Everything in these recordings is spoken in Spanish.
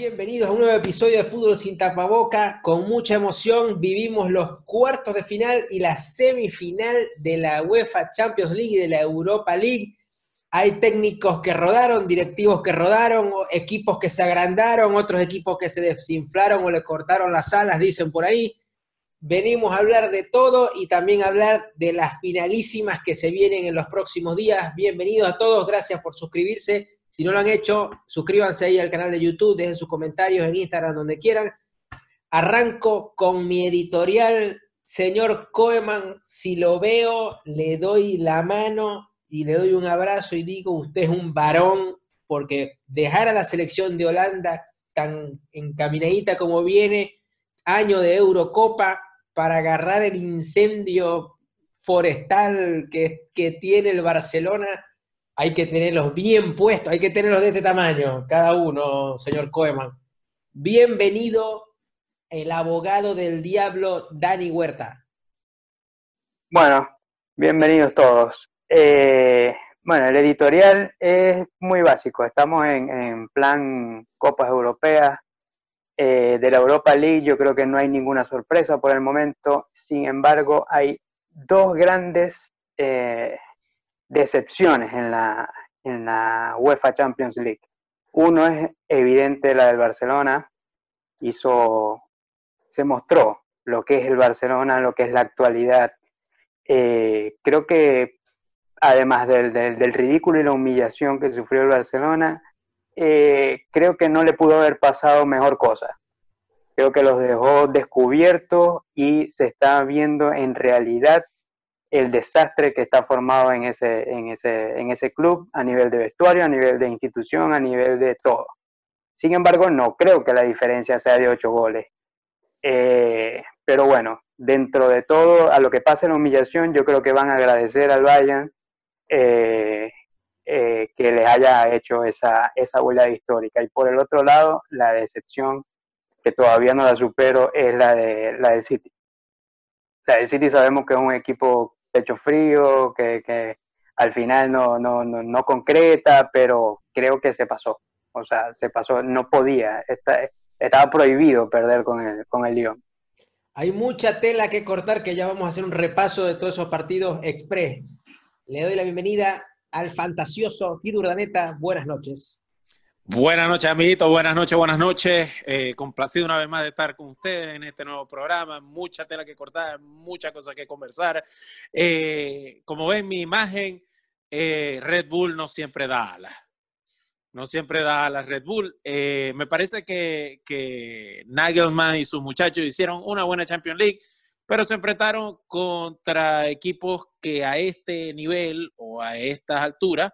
bienvenidos a un nuevo episodio de Fútbol sin tapaboca. Con mucha emoción vivimos los cuartos de final y la semifinal de la UEFA Champions League y de la Europa League. Hay técnicos que rodaron, directivos que rodaron, equipos que se agrandaron, otros equipos que se desinflaron o le cortaron las alas, dicen por ahí. Venimos a hablar de todo y también a hablar de las finalísimas que se vienen en los próximos días. Bienvenidos a todos, gracias por suscribirse. Si no lo han hecho, suscríbanse ahí al canal de YouTube, dejen sus comentarios en Instagram, donde quieran. Arranco con mi editorial. Señor Koeman, si lo veo, le doy la mano y le doy un abrazo y digo, usted es un varón, porque dejar a la selección de Holanda tan encaminadita como viene, año de Eurocopa, para agarrar el incendio forestal que, tiene el Barcelona, hay que tenerlos bien puestos, hay que tenerlos de este tamaño, cada uno, señor Koeman. Bienvenido el abogado del diablo, Dani Huerta. Bueno, bienvenidos todos. Eh, bueno, el editorial es muy básico. Estamos en, en plan Copas Europeas. Eh, de la Europa League yo creo que no hay ninguna sorpresa por el momento. Sin embargo, hay dos grandes eh, decepciones en la, en la UEFA Champions League. Uno es evidente la del Barcelona. Hizo, se mostró lo que es el Barcelona, lo que es la actualidad. Eh, creo que además del, del, del, ridículo y la humillación que sufrió el Barcelona, eh, creo que no le pudo haber pasado mejor cosa. Creo que los dejó descubiertos y se está viendo en realidad el desastre que está formado en ese, en, ese, en ese club a nivel de vestuario, a nivel de institución, a nivel de todo. Sin embargo, no creo que la diferencia sea de ocho goles. Eh, pero bueno, dentro de todo, a lo que pasa en la humillación, yo creo que van a agradecer al Bayern eh, eh, que les haya hecho esa, esa huella histórica. Y por el otro lado, la decepción que todavía no la supero es la, de, la del City. La del City sabemos que es un equipo pecho frío, que, que al final no, no, no, no, concreta, pero creo que se pasó. O sea, se pasó, no podía, estaba prohibido perder con el, con el Lyon. Hay mucha tela que cortar, que ya vamos a hacer un repaso de todos esos partidos express. Le doy la bienvenida al fantasioso Guido Urdaneta. Buenas noches. Buenas noches, amiguitos. Buenas noches, buenas noches. Eh, complacido una vez más de estar con ustedes en este nuevo programa. Mucha tela que cortar, muchas cosas que conversar. Eh, como ven mi imagen, eh, Red Bull no siempre da alas. No siempre da alas Red Bull. Eh, me parece que, que Nagelman y sus muchachos hicieron una buena Champions League pero se enfrentaron contra equipos que a este nivel o a estas alturas,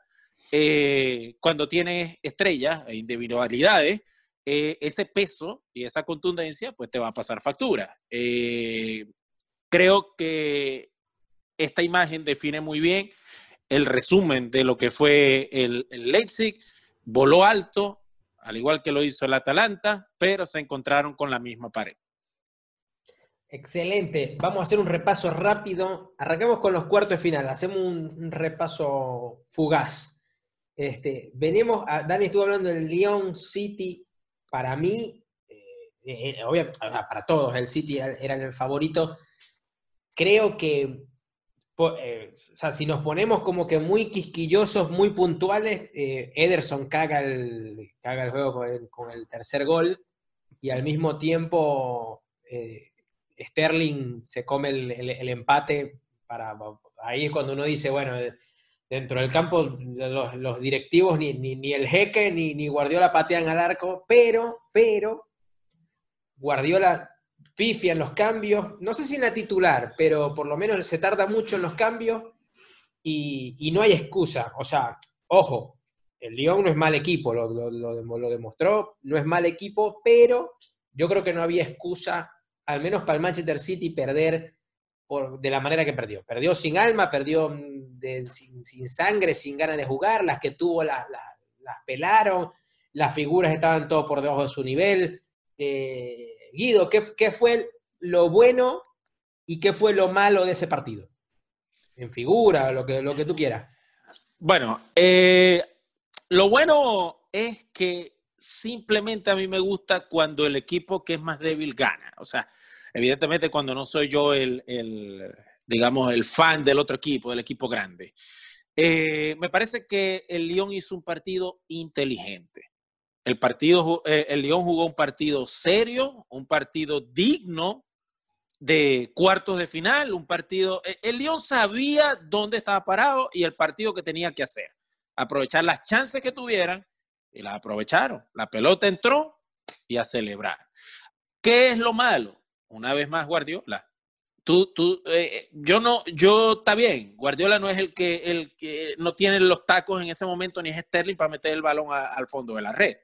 eh, cuando tienes estrellas e individualidades, eh, ese peso y esa contundencia, pues te va a pasar factura. Eh, creo que esta imagen define muy bien el resumen de lo que fue el, el Leipzig. Voló alto, al igual que lo hizo el Atalanta, pero se encontraron con la misma pared. Excelente. Vamos a hacer un repaso rápido. Arrancamos con los cuartos de final. Hacemos un, repaso fugaz. Este, venimos a, Dani estuvo hablando del Lyon City. Para mí, eh, eh, obvio, para todos, el City era el favorito. Creo que, eh, o sea, si nos ponemos como que muy quisquillosos, muy puntuales, eh, Ederson caga el, caga el juego con el, tercer gol y al mismo tiempo eh, Sterling se come el, empate para ahí es cuando uno dice, bueno, dentro del campo los, directivos ni, ni, el jeque ni, ni Guardiola patean al arco, pero, pero Guardiola pifia en los cambios, no sé si en la titular, pero por lo menos se tarda mucho en los cambios y, y no hay excusa. O sea, ojo, el Lyon no es mal equipo, lo, lo demostró, no es mal equipo, pero yo creo que no había excusa al menos para el Manchester City, perder por, de la manera que perdió. Perdió sin alma, perdió de, sin, sin, sangre, sin ganas de jugar, las que tuvo las, pelaron, las figuras estaban todos por debajo de su nivel. Eh, Guido, ¿qué, ¿qué, fue lo bueno ¿Y qué fue lo malo de ese partido? En figura, lo que, lo que tú quieras. Bueno, eh, lo bueno es que simplemente a mí me gusta cuando el equipo que es más débil gana. O sea, evidentemente cuando no soy yo el, el digamos, el fan del otro equipo, del equipo grande. Eh, me parece que el Lyon hizo un partido inteligente. El, partido, eh, el Lyon jugó un partido serio, un partido digno de cuartos de final, un partido. Eh, el Lyon sabía dónde estaba parado y el partido que tenía que hacer. Aprovechar las chances que tuvieran y las aprovecharon. La pelota entró y a celebrar. ¿Qué es lo malo? Una vez más, Guardiola. Tú, tú, eh, yo no, yo está bien. Guardiola no es el que, el que no tiene los tacos en ese momento, ni es Sterling para meter el balón al fondo de la red,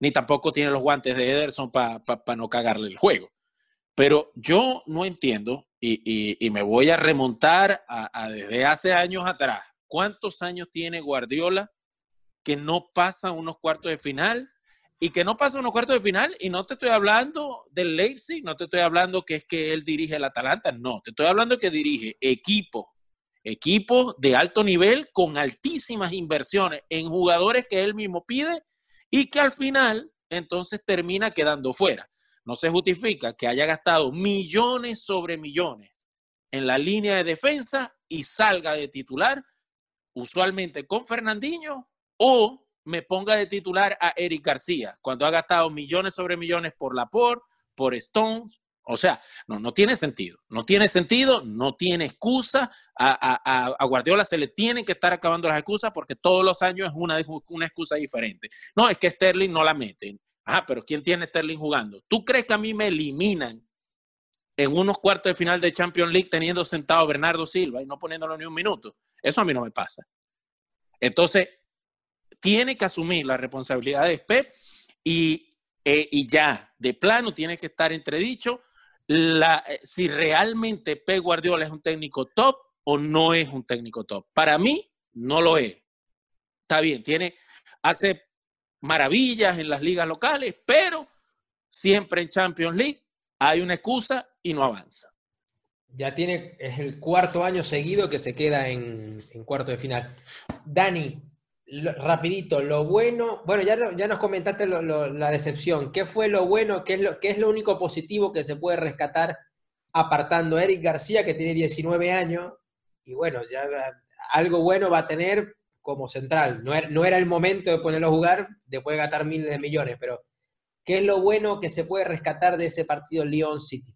ni tampoco tiene los guantes de Ederson para no cagarle el juego. Pero yo no entiendo, y, me voy a remontar a, desde hace años atrás, ¿cuántos años tiene Guardiola que no pasa unos cuartos de final? Y que no pasa unos cuartos de final, y no te estoy hablando del Leipzig, no te estoy hablando que es que él dirige el Atalanta, no, te estoy hablando que dirige equipos, equipos de alto nivel con altísimas inversiones en jugadores que él mismo pide y que al final entonces termina quedando fuera. No se justifica que haya gastado millones sobre millones en la línea de defensa y salga de titular, usualmente con Fernandinho, o me ponga de titular a Eric García, cuando ha gastado millones sobre millones por Laporte, por Stones. O sea, no, no tiene sentido. No tiene sentido, no tiene excusa. A, a, Guardiola se le tienen que estar acabando las excusas porque todos los años es una, una excusa diferente. No, es que Sterling no la mete. Ah, pero ¿quién tiene Sterling jugando? ¿Tú crees que a mí me eliminan en unos cuartos de final de Champions League teniendo sentado a Bernardo Silva y no poniéndolo ni un minuto? Eso a mí no me pasa. Entonces, tiene que asumir la responsabilidad de Pep y, eh, y ya, de plano, tiene que estar entredicho la, eh, si realmente Pep Guardiola es un técnico top o no es un técnico top. Para mí, no lo es. Está bien, tiene, hace maravillas en las ligas locales, pero siempre en Champions League hay una excusa y no avanza. Ya tiene, es el cuarto año seguido que se queda en, cuarto de final. Dani, rapidito, lo bueno, bueno, ya, ya nos comentaste la decepción. ¿Qué fue lo bueno? ¿Qué es lo, ¿Qué es lo único positivo que se puede rescatar apartando a Eric García, que tiene 19 años? Y bueno, ya algo bueno va a tener como central. No era, no era, el momento de ponerlo a jugar, después de gastar miles de millones, pero ¿qué es lo bueno que se puede rescatar de ese partido Lyon City?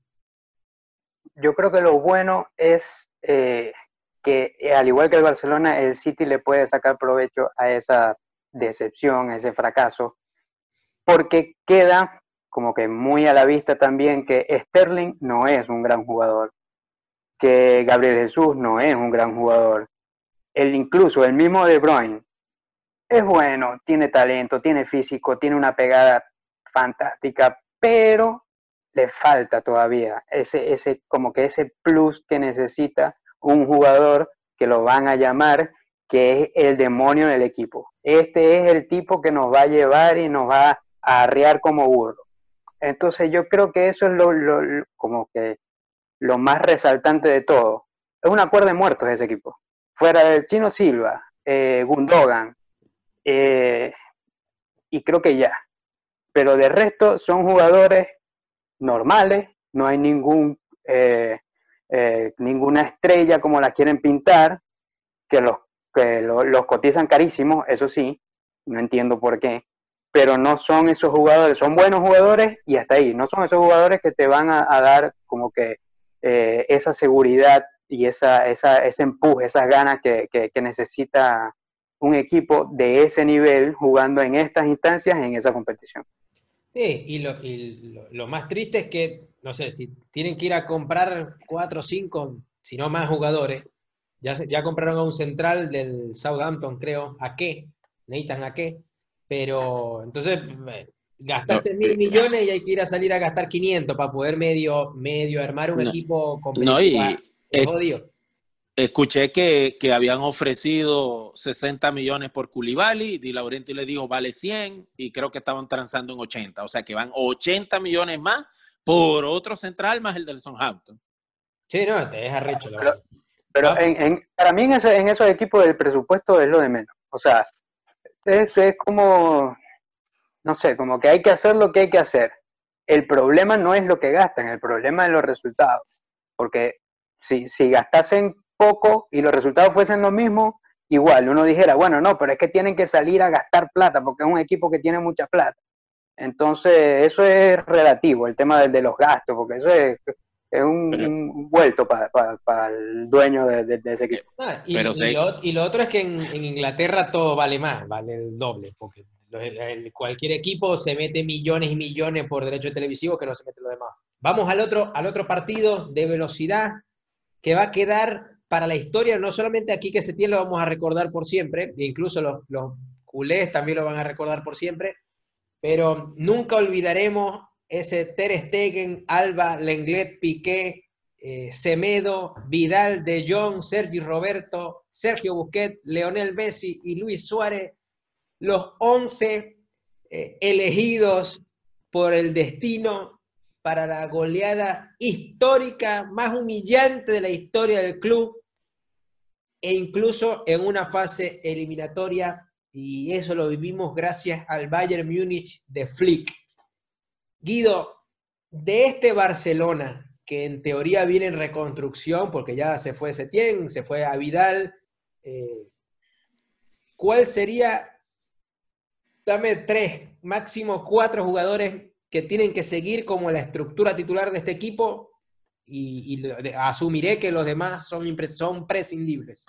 Yo creo que lo bueno es eh, que, eh, al igual que el Barcelona, el City le puede sacar provecho a esa decepción, a ese fracaso, porque queda como que muy a la vista también que Sterling no es un gran jugador, que Gabriel Jesús no es un gran jugador, el incluso el mismo De Bruyne es bueno, tiene talento, tiene físico, tiene una pegada fantástica, pero le falta todavía ese, ese, como que ese plus que necesita un jugador que lo van a llamar, que es el demonio del equipo. Este es el tipo que nos va a llevar y nos va a arrear como burro. Entonces yo creo que eso es lo, como que lo más resaltante de todo. Es una cuerda de muertos ese equipo fuera del Chino Silva, eh, Gundogan, eh, y creo que ya. Pero de resto son jugadores normales, no hay ningún, eh, ninguna estrella como la quieren pintar, que los, que los cotizan carísimos, eso sí, no entiendo por qué, pero no son esos jugadores, son buenos jugadores y hasta ahí, no son esos jugadores que te van a, dar como que esa seguridad y esa, esa, ese empuje, esas ganas que, que, necesita un equipo de ese nivel jugando en estas instancias, en esa competición. Sí, y lo, y lo, más triste es que, no sé, si tienen que ir a comprar cuatro o cinco, si no más jugadores, ya, ya compraron a un central del Southampton, creo, ¿a qué? Necesitan a qué, pero entonces eh, gastaste mil eh, millones y hay que ir a salir a gastar 500 para poder medio, medio armar un equipo competitivo. No, y, eh, escuché que, habían ofrecido 60 millones por Culibali, Di Laurenti le dijo vale 100 y creo que estaban transando en 80, o sea que van 80 millones más por otro central más el del Southampton. Sí, no, te deja recho. La Pero-. Pero Ah. en, en- para mí en, eso- en esos equipos el presupuesto es lo de menos. O sea, es, es como, no sé, como que hay que hacer lo que hay que hacer. El problema no es lo que gastan, el problema es los resultados. Porque si, si gastasen poco y los resultados fuesen lo mismo, igual uno dijera, bueno, no, pero es que tienen que salir a gastar plata porque es un equipo que tiene mucha plata. Entonces, eso es relativo, el tema de, de los gastos, porque eso es, es un, Pero- un vuelto para el dueño de, de- de ese equipo. Ah, y, Pero y se- lo, y lo otro es que en, en Inglaterra todo vale más, vale el doble, porque los- el- cualquier equipo se mete millones y millones por derechos televisivos que no se mete lo demás. Vamos al otro, al otro partido de velocidad que va a quedar para la historia, no solamente aquí que Setién lo vamos a recordar por siempre, e incluso los, los culés también lo van a recordar por siempre, pero nunca olvidaremos ese Ter Stegen, Alba, Lenglet, Piqué, eh, Semedo, Vidal, De Jong, Sergi Roberto, Sergio Busquets, Leonel Messi y Luis Suárez, los 11 eh, elegidos por el destino para la goleada histórica más humillante de la historia del club e incluso en una fase eliminatoria y eso lo vivimos gracias al Bayern Múnich de Flick. Guido, de este Barcelona, que en teoría viene en reconstrucción, porque ya se fue Setién, se fue a Vidal, eh, ¿cuál sería, dame tres, máximo cuatro jugadores que tienen que seguir como la estructura titular de este equipo? Y, asumiré que los demás son, son prescindibles.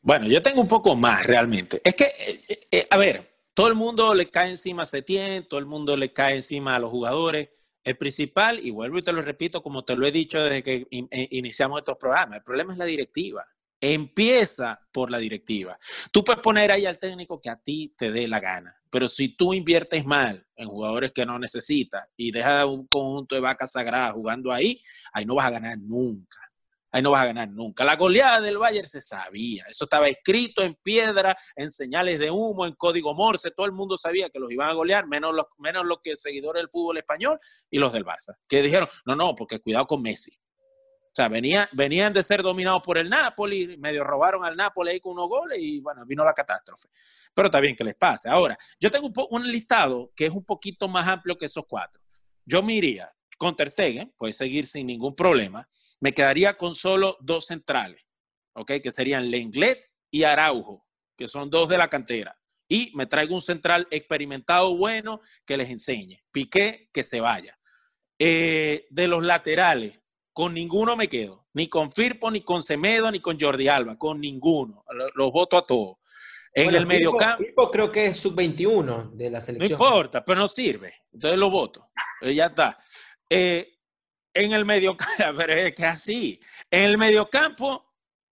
Bueno, yo tengo un poco más realmente. Es que, eh, eh, a ver, todo el mundo le cae encima a Setién, todo el mundo le cae encima a los jugadores. El principal, y vuelvo y te lo repito, como te lo he dicho desde que in- eh, iniciamos estos programas, el problema es la directiva. Empieza por la directiva. Tú puedes poner ahí al técnico que a ti te dé la gana, pero si tú inviertes mal en jugadores que no necesitas y dejas un conjunto de vacas sagradas jugando ahí, ahí no vas a ganar nunca. No vas a ganar nunca. La goleada del Bayern se sabía. Eso estaba escrito en piedra, en señales de humo, en código Morse. Todo el mundo sabía que los iban a golear, menos los, menos los que seguidores del fútbol español y los del Barça. Que dijeron, no, no, porque cuidado con Messi. O sea, venía, venían de ser dominados por el Napoli, medio robaron al Napoli ahí con unos goles y bueno, vino la catástrofe. Pero está bien que les pase. Ahora, yo tengo un, un listado que es un poquito más amplio que esos cuatro. Yo me iría con Ter Stegen, puede seguir sin ningún problema. Me quedaría con solo dos centrales, ¿ok? Que serían Lenglet y Araujo, que son dos de la cantera. Y me traigo un central experimentado bueno que les enseñe. Piqué, que se vaya. Eh, de los laterales, con ninguno me quedo. Ni con Firpo, ni con Semedo, ni con Jordi Alba. Con ninguno. Los, los voto a todos. En Bueno, el mediocampo. Firpo creo que es sub-21 de la No selección. importa, pero no sirve. Entonces lo voto. Eh, ya está. Eh, en el mediocampo, pero es que así. En el mediocampo,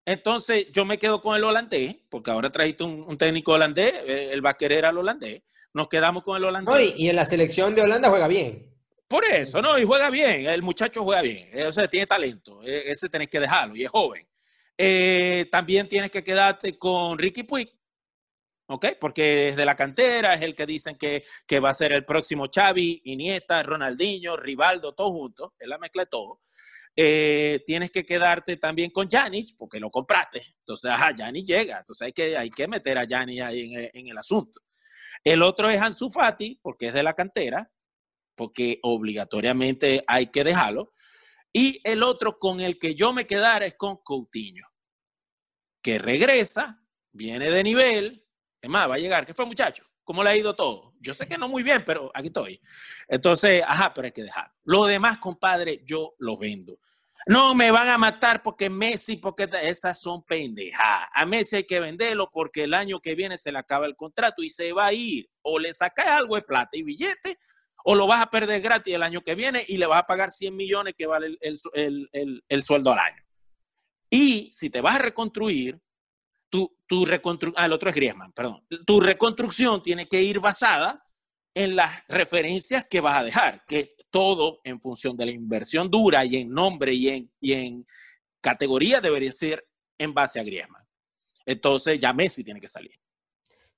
entonces yo me quedo con el holandés, porque ahora trajiste un, un técnico holandés, eh, él va a querer al holandés. Nos quedamos con el holandés. No, y, y en la selección de Holanda juega bien. Por eso, ¿no? Y juega bien, el muchacho juega bien, eh, o sea, tiene talento, eh, ese tenés que dejarlo y es joven. Eh, también tienes que quedarte con Ricky Puig, ¿ok? Porque es de la cantera, es el que dicen que, que va a ser el próximo Xavi, Iniesta, Ronaldinho, Rivaldo, todos juntos, es la mezcla de todo. Eh, tienes que quedarte también con Janic, porque lo compraste. Entonces, ajá, Janic llega, entonces hay que, hay que meter a Janic ahí en, el- en el asunto. El otro es Ansu Fati, porque es de la cantera, porque obligatoriamente hay que dejarlo. Y el otro con el que yo me quedara es con Coutinho, que regresa, viene de nivel, va a llegar. ¿Qué fue, muchacho? ¿Cómo le ha ido todo? Yo sé que no muy bien, pero aquí estoy. Entonces, ajá, pero hay que dejar. Lo demás, compadre, yo lo vendo. No me van a matar porque Messi, porque esas son pendejadas. A Messi hay que venderlo porque el año que viene se le acaba el contrato y se va a ir. O le sacas algo de plata y billete, o lo vas a perder gratis el año que viene y le vas a pagar 100 millones que vale el, el, el sueldo al año. Y si te vas a reconstruir, tu, tu reconstrucción, ah, el otro es Griezmann, perdón, tu reconstrucción tiene que ir basada en las referencias que vas a dejar, que todo en función de la inversión dura y en nombre y en, y en categoría debería ser en base a Griezmann. Entonces ya Messi tiene que salir.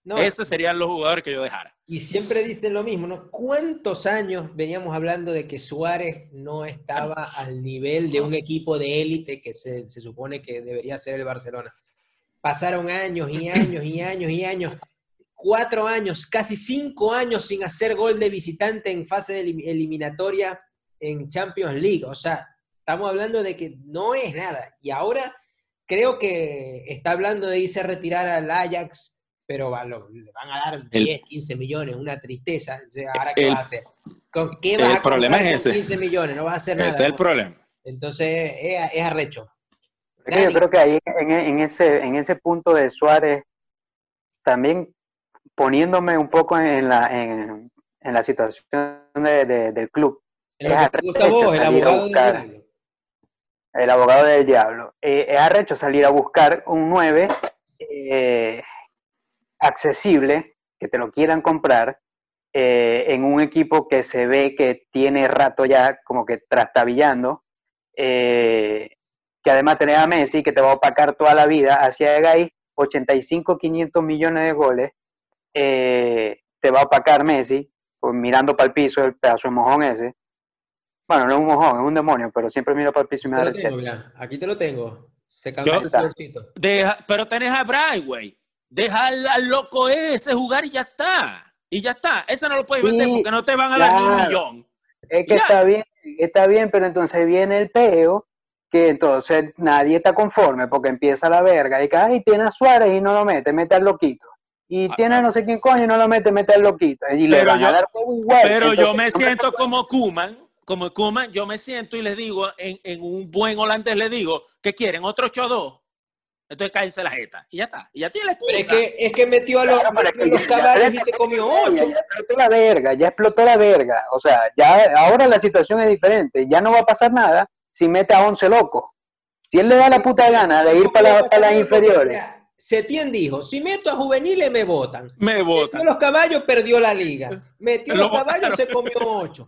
No, Esos serían los jugadores que yo dejara. Y siempre dicen lo mismo, ¿no? ¿Cuántos años veníamos hablando de que Suárez no estaba al nivel de un equipo de élite que se, se supone que debería ser el Barcelona? Pasaron años y años y años y años, cuatro años, casi cinco años sin hacer gol de visitante en fase de elim- eliminatoria en Champions League. O sea, estamos hablando de que no es nada. Y ahora creo que está hablando de irse a retirar al Ajax, pero va- lo- le van a dar El- 10, 15 millones, una tristeza. O sea, ¿Ahora qué El- vas a hacer? ¿Con qué el vas a problema es ese. 15 millones? No vas a hacer nada. Ese es el problema. Entonces, es, es arrecho. Es que yo creo que ahí en, en ese, en ese punto de Suárez, también poniéndome un poco en la, en, en la situación de- de- del club, Es vos, el abogado del diablo. el abogado del diablo, eh, es arrecho salir a buscar un 9 eh, accesible, que te lo quieran comprar, eh, en un equipo que se ve que tiene rato ya como que trastabillando, eh, que además tenés a Messi, que te va a opacar toda la vida, hacia Gay, 85, 500 millones de goles, eh, te va a opacar Messi, pues, mirando para el piso el pedazo de mojón ese. Bueno, no es un mojón, es un demonio, pero siempre miro para el piso y me da lo tengo. Aquí te lo tengo. Se cambió el colorcito. Deja- pero tenés a Brightway. Deja al, al loco ese jugar y ya está. Y ya está. Ese no lo puedes vender Sí, porque no te van a dar ni un claro. millón. Es que Ya. está bien, está bien, pero entonces viene el peo, que entonces nadie está conforme porque empieza la verga. Y que, ay, tiene a Suárez y no lo mete, mete al loquito. Y Ah, tiene a no sé quién coño y no lo mete, mete al loquito. Y le Pero van yo- a dar igual. Pero yo Entonces, me no siento como Kuman, como Kuman, yo me siento y les digo, en, en un buen holandés les digo, ¿qué quieren? ¿Otro 8-2? Entonces cállense la jeta. Y ya está. Y ya tiene la excusa. Pero es que, es que metió a los, Claro, es metió que los ya- ya- caballos y ya- se comió ya- ocho. Ya, explotó la verga, ya explotó la verga. O sea, ya ahora la situación es diferente. Ya no va a pasar nada si mete a 11 locos. Si él le da la puta gana de ir No para, la- para las inferiores. Setién dijo, si meto a juveniles me votan. Me Metió votan. los caballos, perdió la liga. Metió Lo los caballos, votaron. se comió ocho.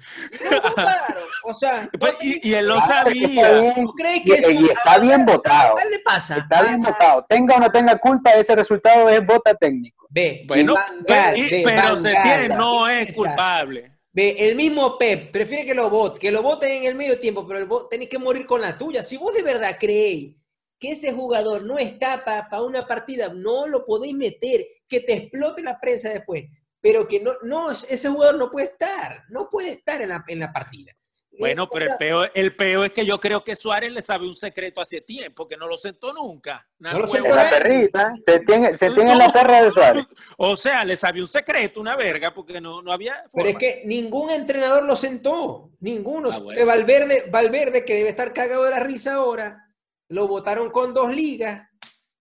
Votaron. O sea, Pues, y, y él lo sabía. bien, ¿tú crees y, que eso y está bien votado. ¿Qué le pasa? Está bien Ah, votado. Tenga o no tenga culpa, ese resultado es vota técnico. Ve, Bueno, Van pero, ve, pero Van se Gaal. tiene, no es culpable. Ve, el mismo Pep prefiere que lo voten, que lo voten en el medio tiempo, pero el que morir con la tuya. Si vos de verdad creéis que ese jugador no está para una partida, no lo podéis meter, que te explote la prensa después, pero que no, no, ese jugador no puede estar, no puede estar en la, en la partida. Bueno, Eh, pero el peo, el peo es que yo creo que Suárez le sabe un secreto hace tiempo, que no lo sentó nunca. Nada No lo sentó la perrita, se tiene, se tiene la perra de Suárez. O sea, le sabía un secreto, una verga, porque no, no había Pero es que ningún entrenador lo sentó, ninguno. Ah, bueno. Que Valverde, Valverde, que debe estar cagado de la risa ahora, lo votaron con dos ligas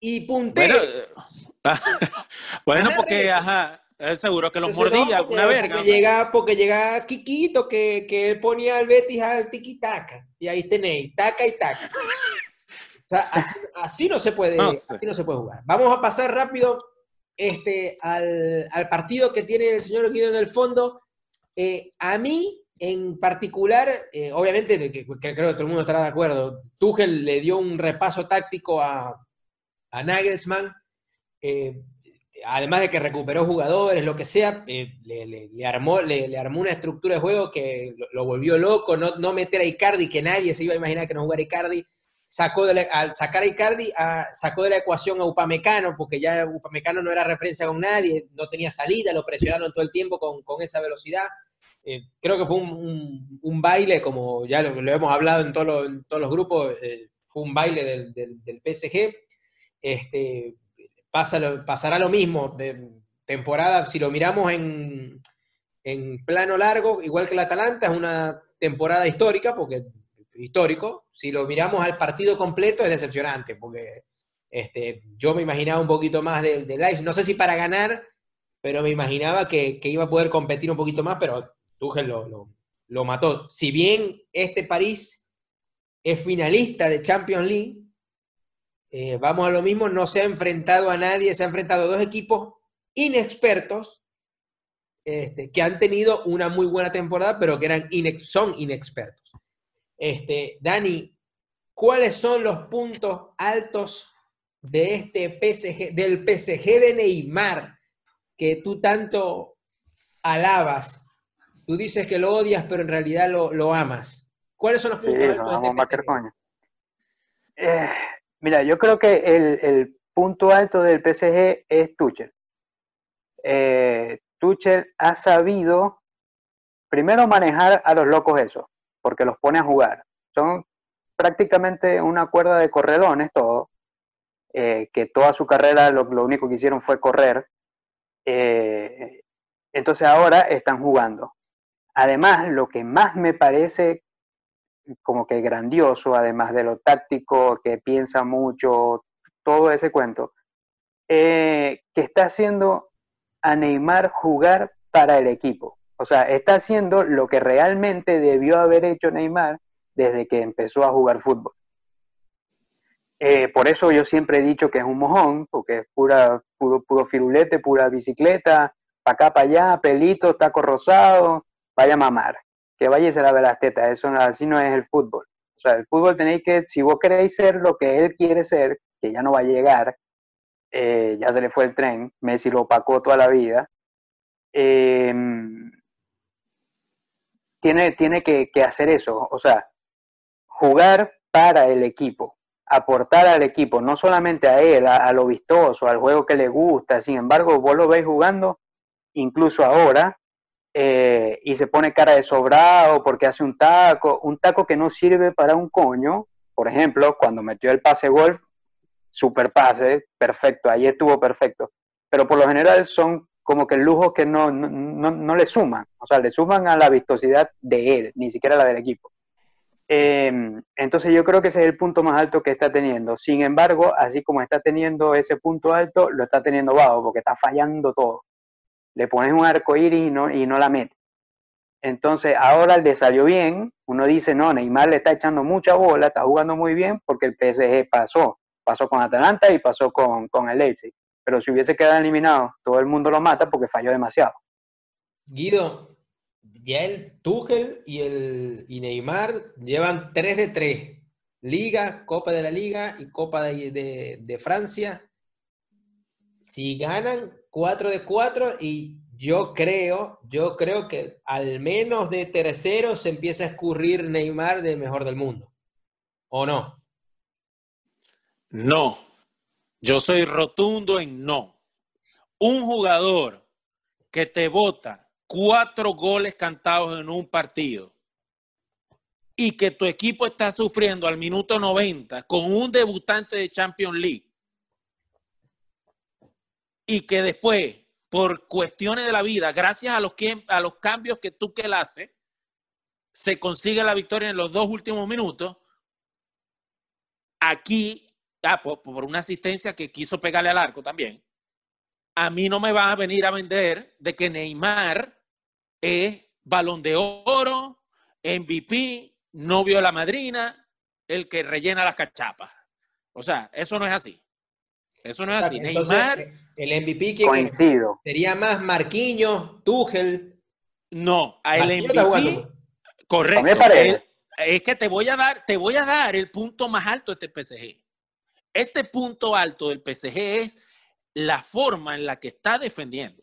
y puntero. Bueno, eh, bueno porque, ajá, él seguro que los Entonces, no, mordía, porque- una verga. Porque llega, porque llega Quiquito, que, que él ponía al Betis al tiki-taka. Y ahí tenéis, taca y taca. O sea, así, así no se puede, No sé. así no se puede jugar. Vamos a pasar rápido este, al, al partido que tiene el señor Guido en el fondo. Eh, a mí, en particular, eh, obviamente, que, que creo que todo el mundo estará de acuerdo, Tuchel le dio un repaso táctico a, a Nagelsmann. eh, además de que recuperó jugadores, lo que sea, eh, le, armó, le, armó una estructura de juego que lo, volvió loco, no, no meter a Icardi, que nadie se iba a imaginar que no jugara Icardi, sacó al sacar a Icardi, sacó de la ecuación a Upamecano, porque ya Upamecano no era referencia con nadie, no tenía salida, lo presionaron todo el tiempo con, con esa velocidad. Eh, creo que fue un, baile, como ya lo, hemos hablado en, todos los- en todos los grupos, eh, fue un baile del, del- del PSG. Este, pasa lo- pasará lo mismo. De temporada, si lo miramos en, en plano largo, igual que el Atalanta, es una temporada histórica, porque histórico. Si lo miramos al partido completo, es decepcionante, porque este, yo me imaginaba un poquito más de live. No sé si para ganar, pero me imaginaba que, que iba a poder competir un poquito más, pero Tuchel lo, lo, lo mató. Si bien este París es finalista de Champions League, eh, vamos a lo mismo, no se ha enfrentado a nadie, se ha enfrentado a dos equipos inexpertos este, que han tenido una muy buena temporada, pero que eran inex- son inexpertos. Este, Dani, ¿cuáles son los puntos altos de este PSG, del PSG de Neymar? que tú tanto alabas? Tú dices que lo odias, pero en realidad lo, lo amas. ¿Cuáles son los Sí, puntos altos de este PSG? Eh, mira, yo creo que el, el punto alto del PSG es Tuchel. Eh, Tuchel ha sabido primero manejar a los locos esos, porque los pone a jugar. Son prácticamente una cuerda de corredones todo, eh, que toda su carrera lo, lo único que hicieron fue correr. Eh, entonces ahora están jugando. Además, lo que más me parece como que grandioso, además de lo táctico, que piensa mucho, todo ese cuento, eh, que está haciendo a Neymar jugar para el equipo. O sea, está haciendo lo que realmente debió haber hecho Neymar desde que empezó a jugar fútbol. Eh, por eso yo siempre he dicho que es un mojón, porque es pura, puro, puro firulete, pura bicicleta, para acá, para allá, pelito, taco rosado, vaya a mamar, que vaya y se lave las tetas, eso no- así no es el fútbol. O sea, el fútbol tenéis que, si vos queréis ser lo que él quiere ser, que ya no va a llegar, eh, ya se le fue el tren, Messi lo opacó toda la vida, eh, tiene, tiene que, que hacer eso, o sea, jugar para el equipo, aportar al equipo, no solamente a él, a, a lo vistoso, al juego que le gusta, sin embargo, vos lo veis jugando, incluso ahora, eh, y se pone cara de sobrado porque hace un taco, un taco que no sirve para un coño, por ejemplo, cuando metió el pase golf, super pase, perfecto, ahí estuvo perfecto, pero por lo general son como que lujos que no, no, no, le suman, o sea, le suman a la vistosidad de él, ni siquiera la del equipo. Eh, entonces yo creo que ese es el punto más alto que está teniendo. Sin embargo, así como está teniendo ese punto alto, lo está teniendo bajo, porque está fallando todo. Le pones un arco iris y no, y no la mete. Entonces ahora le salió bien, uno dice, no, Neymar le está echando mucha bola, está jugando muy bien porque el PSG pasó, pasó con Atalanta y pasó con, con el Leipzig. Pero si hubiese quedado eliminado, todo el mundo lo mata porque falló demasiado. Guido, ya el Tuchel y, el, y Neymar llevan 3 de 3. Liga, Copa de la Liga y Copa de, de- de Francia. Si ganan 4 de 4 y yo creo, yo creo que al menos de tercero se empieza a escurrir Neymar del mejor del mundo. ¿O no? No, yo soy rotundo en no. Un jugador que te bota cuatro goles cantados en un partido y que tu equipo está sufriendo al minuto 90 con un debutante de Champions League y que después, por cuestiones de la vida, gracias a los, a los cambios que tú que él hace, se consigue la victoria en los dos últimos minutos, aquí ah, por, por, una asistencia que quiso pegarle al arco también, a mí no me van a venir a vender de que Neymar es balón de oro, MVP, novio de la madrina, el que rellena las cachapas. O sea, eso no es así. Eso no es así. Entonces, Neymar, el MVP ¿quién es? Coincido. sería más Marquinhos, Tuchel. no, a el. MVP, correcto. El- es que te voy a dar, te voy a dar el punto más alto de este PSG. Este punto alto del PSG es la forma en la que está defendiendo.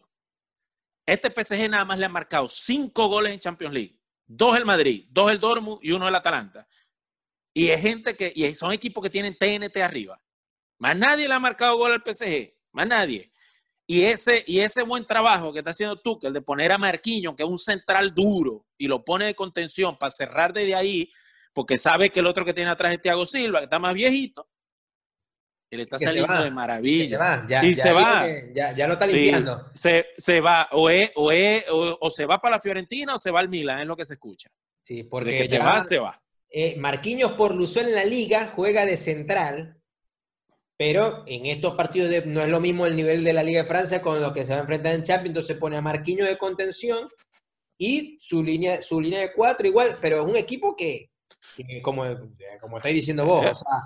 Este PSG nada más le ha marcado cinco goles en Champions League. Dos el Madrid, dos el Dortmund y uno el Atalanta. Y es gente que, y son equipos que tienen TNT arriba. Más nadie le ha marcado gol al PSG. Más nadie. Y ese, y ese buen trabajo que está haciendo Tuchel de poner a Marquinhos, que es un central duro, y lo pone de contención para cerrar desde ahí, porque sabe que el otro que tiene atrás es Thiago Silva, que está más viejito, él está saliendo de se maravilla. va, ya, Y ya se va. Ya, ya lo está Sí, limpiando. se, se va, o, es- o, es- o, o se va para la Fiorentina o se va al Milan, es lo que se escucha. Sí, De porque que se va, se va. eh, Marquinhos por Luzón en la liga juega de central, pero en estos partidos de- no es lo mismo el nivel de la Liga de Francia con lo que se va a enfrentar en Champions, entonces pone a Marquinhos de contención y su línea, su línea de cuatro igual, pero es un equipo que, que como, como estáis diciendo vos, o sea,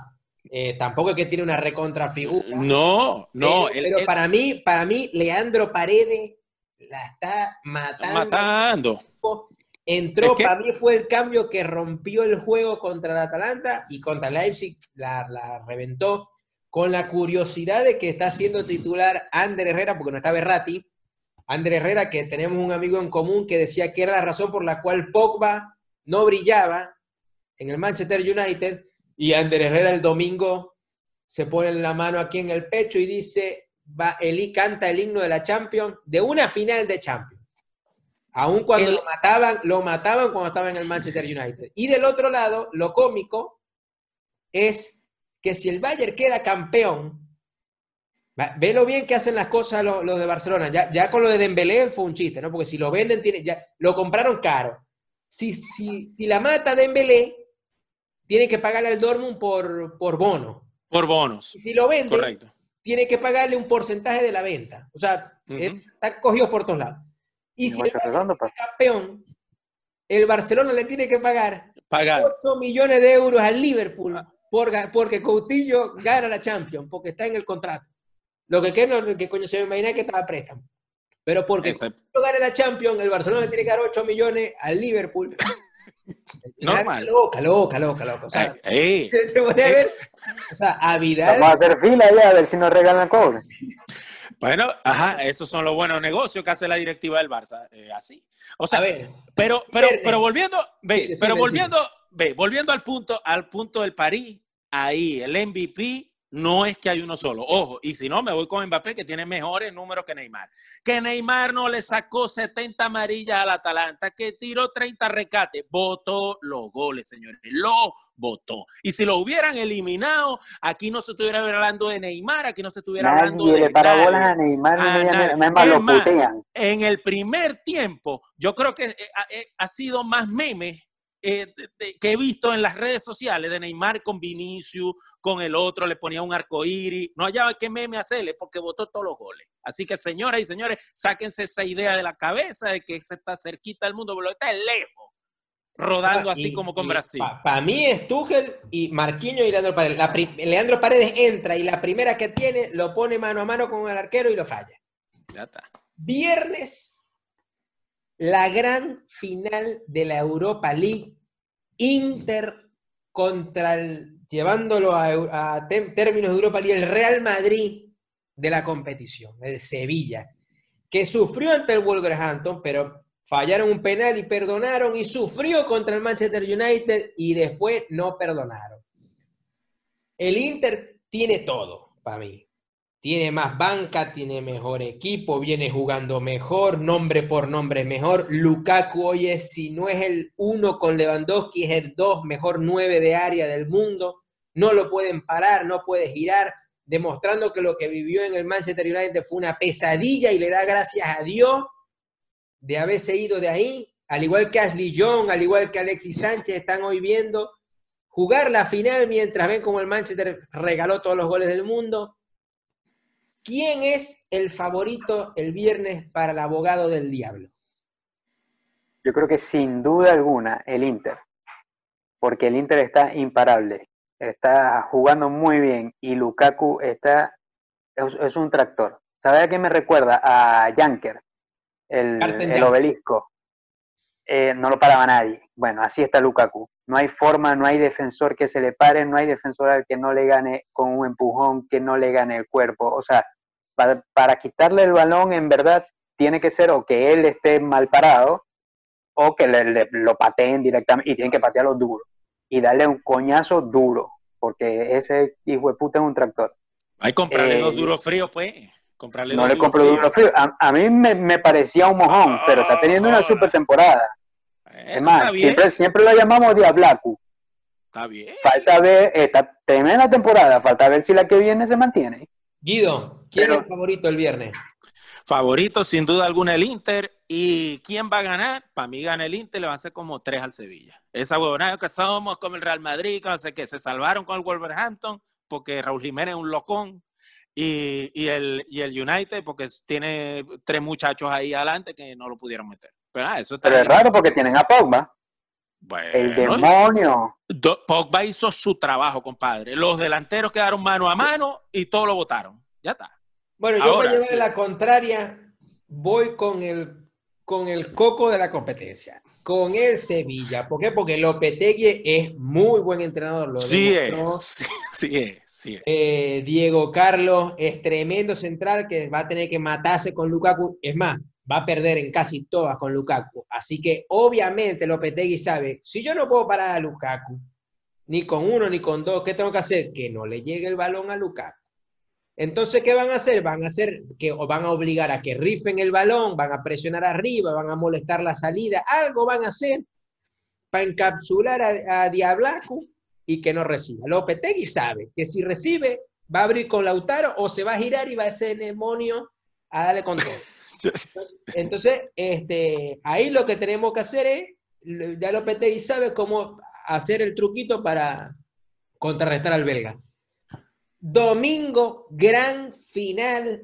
eh, tampoco es que tiene una recontrafigura. No, no, pero, para mí, para mí, Leandro Paredes la está matando. matando. Entró, Es que- para mí fue el cambio que rompió el juego contra el Atalanta y contra Leipzig la, la reventó con la curiosidad de que está siendo titular Ander Herrera porque no está Berratti Ander Herrera, que tenemos un amigo en común que decía que era la razón por la cual Pogba no brillaba en el Manchester United y Ander Herrera el domingo se pone la mano aquí en el pecho y dice, va, Eli canta el himno de la Champions, de una final de Champions. Aún cuando El- lo mataban, lo mataban cuando estaba en el Manchester United. Y del otro lado, lo cómico es que si el Bayern queda campeón, va- velo bien que hacen las cosas los, los de Barcelona. Ya, ya con lo de Dembélé fue un chiste, ¿no? Porque si lo venden, tiene, ya, lo compraron caro. Si, si, si la mata Dembélé, tiene que pagarle al Dortmund por, por bono. Por bonos. Y si lo vende, Correcto. tiene que pagarle un porcentaje de la venta. O sea, Ujú. está cogido por todos lados. Y si el redondo, pa. campeón, el Barcelona le tiene que pagar Pagar. 8 millones de euros al Liverpool ga- porque Coutinho gana la Champions, porque está en el contrato. Lo que, que, no, que coño se me imagina que estaba a préstamo. Pero porque Coutinho gana la Champions, el Barcelona le tiene que dar 8 millones al Liverpool. Normal. Loca, loca, loca, loca. O sea, te a ver, o sea, a Vidal. Vamos a hacer fila ya a ver si nos regalan cobre. Bueno, ajá, esos son los buenos negocios que hace la directiva del Barça. eh, así. O sea, A ver, pero, pero, pero volviendo, ve, Sí, pero volviendo, ve, volviendo al punto, al punto del París, ahí el MVP no es que hay uno solo. Ojo, y si no, me voy con Mbappé, que tiene mejores números que Neymar. Que Neymar no le sacó 70 amarillas al Atalanta, que tiró 30 recates, votó los goles, señores. Lo votó. Y si lo hubieran eliminado, aquí no se estuviera hablando de Neymar, aquí no se estuviera hablando Nadie de le para nadie. bolas a Neymar, A nadie. lo más, en el primer tiempo, yo creo que eh, ha, eh, ha sido más meme eh, de- de- que he visto en las redes sociales de Neymar con Vinicius, con el otro, le ponía un arco iris. No hallaba qué meme hacerle porque votó todos los goles. Así que, señoras y señores, sáquense esa idea de la cabeza de que se está cerquita del mundo, pero está lejos, rodando así Y- como con Brasil. Para mí es Tuchel y Marquinhos y Leandro Paredes. La Leandro Paredes entra y la primera que tiene lo pone mano a mano con el arquero y lo falla. Ya está. Viernes, la gran final de la Europa League. Inter contra el, llevándolo a, a términos de Europa League, el Real Madrid de la competición, el Sevilla, que sufrió ante el Wolverhampton, pero fallaron un penal y perdonaron, y sufrió contra el Manchester United y después no perdonaron. El Inter tiene todo para mí. Tiene más banca, tiene mejor equipo, viene jugando mejor, nombre por nombre mejor. Lukaku hoy es, si no es el uno con Lewandowski, es el dos mejor nueve de área del mundo. No lo pueden parar, no puede girar, demostrando que lo que vivió en el Manchester United fue una pesadilla y le da gracias a Dios de haberse ido de ahí. Al igual que Ashley Young, al igual que Alexis Sánchez, están hoy viendo jugar la final mientras ven como el Manchester regaló todos los goles del mundo. ¿Quién es el favorito el viernes para el abogado del diablo? Yo creo que sin duda alguna el Inter, porque el Inter está imparable, está jugando muy bien y Lukaku está es, es un tractor. ¿Sabe a qué me recuerda? A Janker, el, el obelisco. Eh, no lo paraba nadie. Bueno, así está Lukaku. No hay forma, no hay defensor que se le pare, no hay defensor al que no le gane con un empujón, que no le gane el cuerpo. O sea, para, para quitarle el balón, en verdad, tiene que ser o que él esté mal parado o que le, le- lo pateen directamente y tienen que patearlo duro y darle un coñazo duro, porque ese hijo de puta es un tractor. Hay comprarle Eh, dos duros fríos, pues. Comprarle No le duros compro fríos. duro frío. A, a mí me, me parecía un mojón, Ah, pero está teniendo una super temporada. Eh, Es más, siempre, siempre lo llamamos Diablacu. está bien. Falta ver, esta tremenda temporada, falta ver si la que viene se mantiene. Guido, ¿quién Pero- es el favorito el viernes? Favorito, sin duda alguna, el Inter. ¿Y quién va a ganar? Para mí gana el Inter, le va a hacer como tres al Sevilla. Esa huevonada que somos como el Real Madrid, que no sé qué, se salvaron con el Wolverhampton porque Raúl Jiménez es un locón. Y, y el, y el United porque tiene tres muchachos ahí adelante que no lo pudieron meter. Pero ah, eso Pero es raro porque tienen a Pogba, el demonio. Pogba hizo su trabajo, compadre. Los delanteros quedaron mano a mano y todos lo votaron. Ya está. Bueno, yo Ahora, para llevar sí. la contraria, voy con el, con el coco de la competencia, con el Sevilla. ¿Por qué? Porque Lopetegui es muy buen entrenador. Lo Sí demostró. es, sí, sí es, sí es. Eh, Diego Carlos es tremendo central que va a tener que matarse con Lukaku. Es más, va a perder en casi todas con Lukaku. Así que obviamente Lopetegui sabe, si yo no puedo parar a Lukaku, ni con uno ni con dos, ¿qué tengo que hacer? Que no le llegue el balón a Lukaku. Entonces, ¿qué van a hacer? Van a hacer que o van a obligar a que rifen el balón, van a presionar arriba, van a molestar la salida, algo van a hacer para encapsular a, a y que no reciba. Lopetegui sabe que si recibe, va a abrir con Lautaro o se va a girar y va a ese demonio a darle con todo. Entonces, este, ahí lo que tenemos que hacer es, ya Lopetegui sabe cómo hacer el truquito para contrarrestar al belga. Domingo, gran final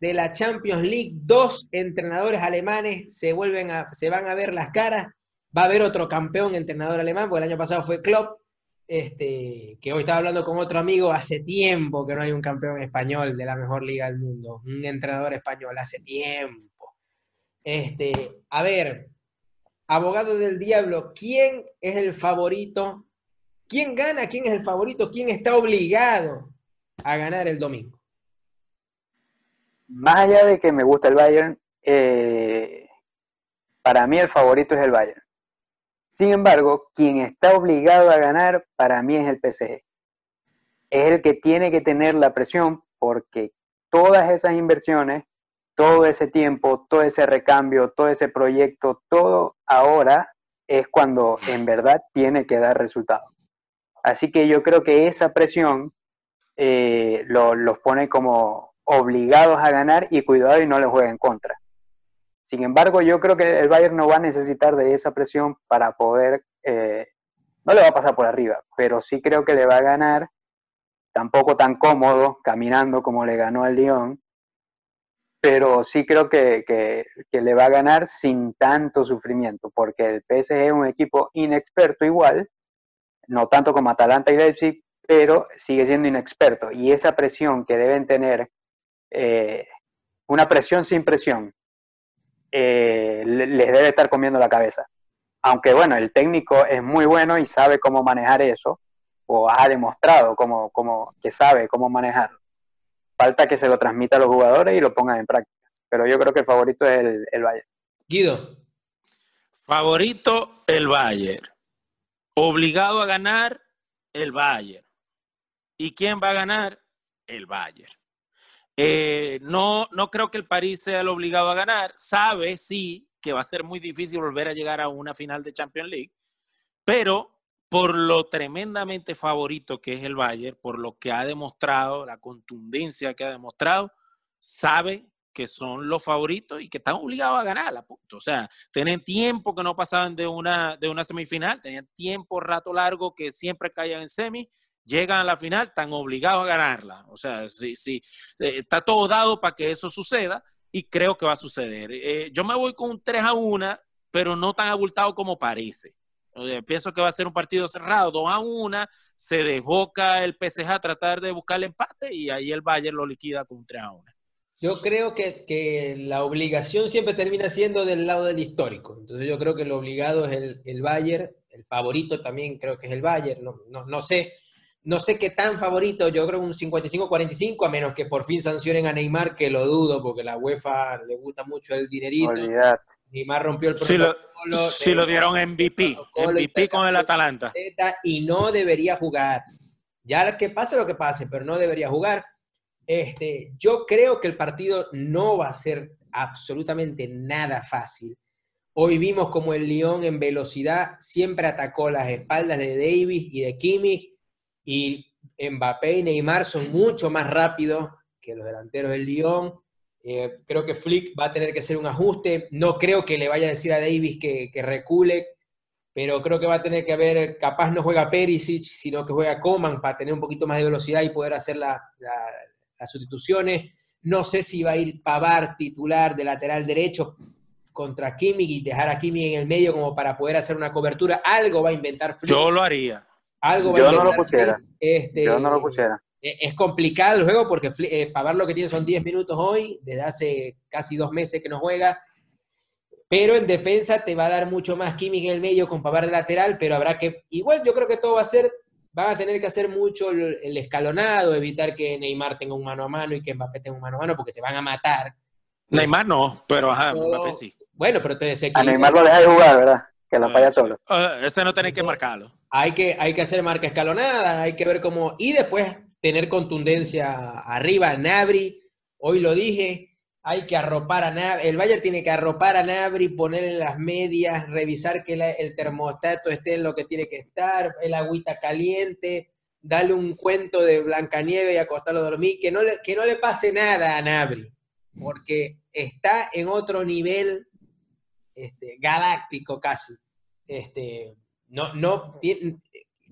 de la Champions League. Dos entrenadores alemanes se, vuelven a, se van a ver las caras. Va a haber otro campeón entrenador alemán, porque el año pasado fue Klopp, este, que hoy estaba hablando con otro amigo, hace tiempo que no hay un campeón español de la mejor liga del mundo, un entrenador español, hace tiempo. Este, a ver, abogado del diablo, ¿quién es el favorito? ¿Quién gana? ¿Quién es el favorito? ¿Quién está obligado a ganar el domingo? Más allá de que me gusta el Bayern, eh, para mí el favorito es el Bayern. Sin embargo, quien está obligado a ganar para mí es el PSG. Es el que tiene que tener la presión porque todas esas inversiones, todo ese tiempo, todo ese recambio, todo ese proyecto, todo ahora es cuando en verdad tiene que dar resultados. Así que yo creo que esa presión eh, lo- los pone como obligados a ganar y cuidado y no les juega en contra. Sin embargo, yo creo que el Bayern no va a necesitar de esa presión para poder, eh, no le va a pasar por arriba, pero sí creo que le va a ganar, tampoco tan cómodo, caminando como le ganó al Lyon, pero sí creo que, que- le va a ganar sin tanto sufrimiento, porque el PSG es un equipo inexperto igual, no tanto como Atalanta y Leipzig, pero sigue siendo inexperto. Y esa presión que deben tener, eh, una presión sin presión, eh, le- les debe estar comiendo la cabeza. Aunque bueno, el técnico es muy bueno y sabe cómo manejar eso, o ha demostrado cómo, cómo, que sabe cómo manejarlo. Falta que se lo transmita a los jugadores y lo pongan en práctica. Pero yo creo que el favorito es el, el Bayern. Guido, Favorito, el Bayern. Obligado a ganar, el Bayern. ¿Y quién va a ganar? El Bayern. Eh, no, no creo que el París sea el obligado a ganar. Sabe, sí, que va a ser muy difícil volver a llegar a una final de Champions League, pero por lo tremendamente favorito que es el Bayern, por lo que ha demostrado, la contundencia que ha demostrado, sabe que son los favoritos y que están obligados a ganar, punto. O sea, tienen tiempo que no pasaban de una, de una semifinal, tenían tiempo, rato largo que siempre caían en semi, llegan a la final, están obligados a ganarla. O sea, sí, sí, eh, está todo dado para que eso suceda y creo que va a suceder. Eh, yo me voy con un 3 a 1, pero no tan abultado como parece. Sea, pienso que va a ser un partido cerrado, 2 a 1, se desboca el PSG a tratar de buscar el empate y ahí el Bayern lo liquida con un 3 a 1. yo creo que, la obligación siempre termina siendo del lado del histórico. Entonces yo creo que lo obligado es el, el Bayern, el favorito también creo que es el Bayern. No sé, no sé qué tan favorito, yo creo un 55-45, a menos que por fin sancionen a Neymar, que lo dudo, porque la UEFA le gusta mucho el dinerito. Olvidate. Neymar rompió el Si lo, protocolo. si lo dieron MVP, MVP con el Atalanta. Y no debería jugar. Ya que pase lo que pase, pero no debería jugar. Este, yo creo que el partido no va a ser absolutamente nada fácil. Hoy vimos como el Lyon en velocidad siempre atacó las espaldas de Davis y de Kimmich y Mbappé y Neymar son mucho más rápidos que los delanteros del Lyon. Eh, creo que Flick va a tener que hacer un ajuste. No creo que le vaya a decir a Davis que, recule, pero creo que va a tener que haber, capaz no juega Perisic, sino que juega Coman para tener un poquito más de velocidad y poder hacer la- la- las sustituciones. No sé si va a ir Pavar titular de lateral derecho contra Kimmich y dejar a Kimmich en el medio como para poder hacer una cobertura. Algo va a inventar Flick. Yo lo haría. Algo va Yo a no lo pusiera. Este, Yo no lo pusiera. eh, Es complicado el juego porque eh, Pavar lo que tiene son 10 minutos hoy, desde hace casi dos meses que no juega. Pero en defensa te va a dar mucho más Kimmich en el medio con Pavar de lateral, pero habrá que. Igual yo creo que todo va a ser. Van a tener que hacer mucho el, el escalonado, evitar que Neymar tenga un mano a mano y que Mbappé tenga un mano a mano, porque te van a matar. Neymar no, pero ajá. Mbappé sí. Bueno, pero te A desequilibra. Neymar lo deja de jugar, ¿verdad? Que la falla Eh, sí. solo. Eh, ese no tenés que marcarlo. Hay que, hay que hacer marca escalonada, hay que ver cómo. Y después tener contundencia arriba. Nabri, hoy lo dije, hay que arropar a Nabri. El Bayern tiene que arropar a Nabri, ponerle las medias, revisar que el termostato esté en lo que tiene que estar, el agüita caliente, darle un cuento de Blancanieve y acostarlo a dormir. Que no, le, que no le pase nada a Nabri, porque está en otro nivel este, galáctico casi. Este, no, no,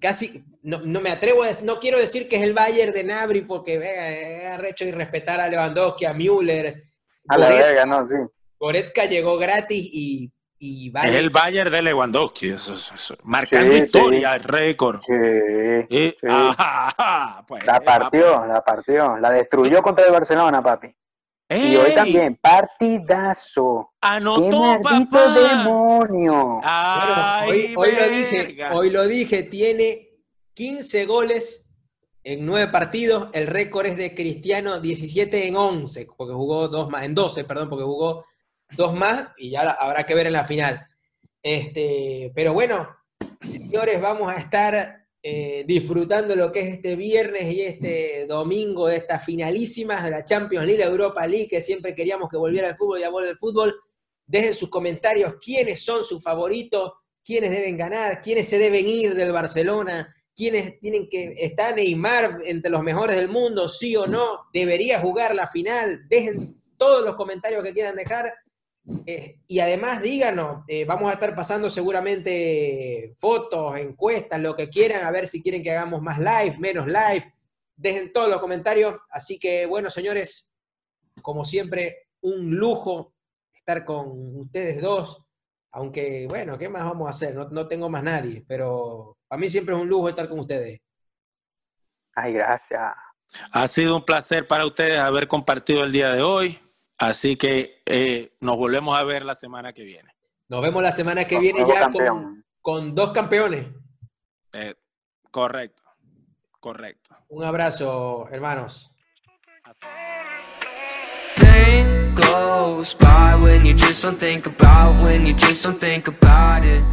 casi, no, no me atrevo a decir, no quiero decir que es el Bayern de Nabri porque eh, es arrecho y respetar a Lewandowski, a Müller. A la verga, no, sí. Goretzka llegó gratis y, y Es el Bayern de Lewandowski, eso, eso- eso. marcando Sí, historia, récord. Sí. Y- Sí. ajá, ajá, pues, La partió, la partió. La destruyó contra el Barcelona, papi. Y hoy ¡Ey! también, partidazo. ¡Qué Anotó, maldito papá. demonio! Bueno, Ay, hoy, hoy lo dije, hoy lo dije, tiene 15 goles en 9 partidos, el récord es de Cristiano 17 en 11, porque jugó dos más, en 12, perdón, porque jugó dos más y ya la- habrá que ver en la final. Este, pero bueno, señores, vamos a estar eh, disfrutando lo que es este viernes y este domingo de estas finalísimas de la Champions League, Europa League, que siempre queríamos que volviera el fútbol y a vuelve el fútbol. Dejen sus comentarios quiénes son sus favoritos, quiénes deben ganar, quiénes se deben ir del Barcelona, quiénes tienen que. ¿Está Neymar entre los mejores del mundo, sí o no? ¿Debería jugar la final? Dejen todos los comentarios que quieran dejar. Eh, y además díganos, eh, vamos a estar pasando seguramente fotos, encuestas, lo que quieran, a ver si quieren que hagamos más live, menos live. Dejen todos los comentarios. Así que bueno, señores, como siempre, un lujo estar con ustedes dos. Aunque, bueno, ¿qué más vamos a hacer? No, no tengo más nadie, pero para mí siempre es un lujo estar con ustedes. Ay, gracias. Ha sido un placer para ustedes haber compartido el día de hoy. Así que eh, nos volvemos a ver la semana que viene. Nos vemos la semana que viene ya con, dos campeones. Eh, correcto, correcto. Un abrazo, hermanos. Pain goes by when you just don't think about, when you just don't think about it.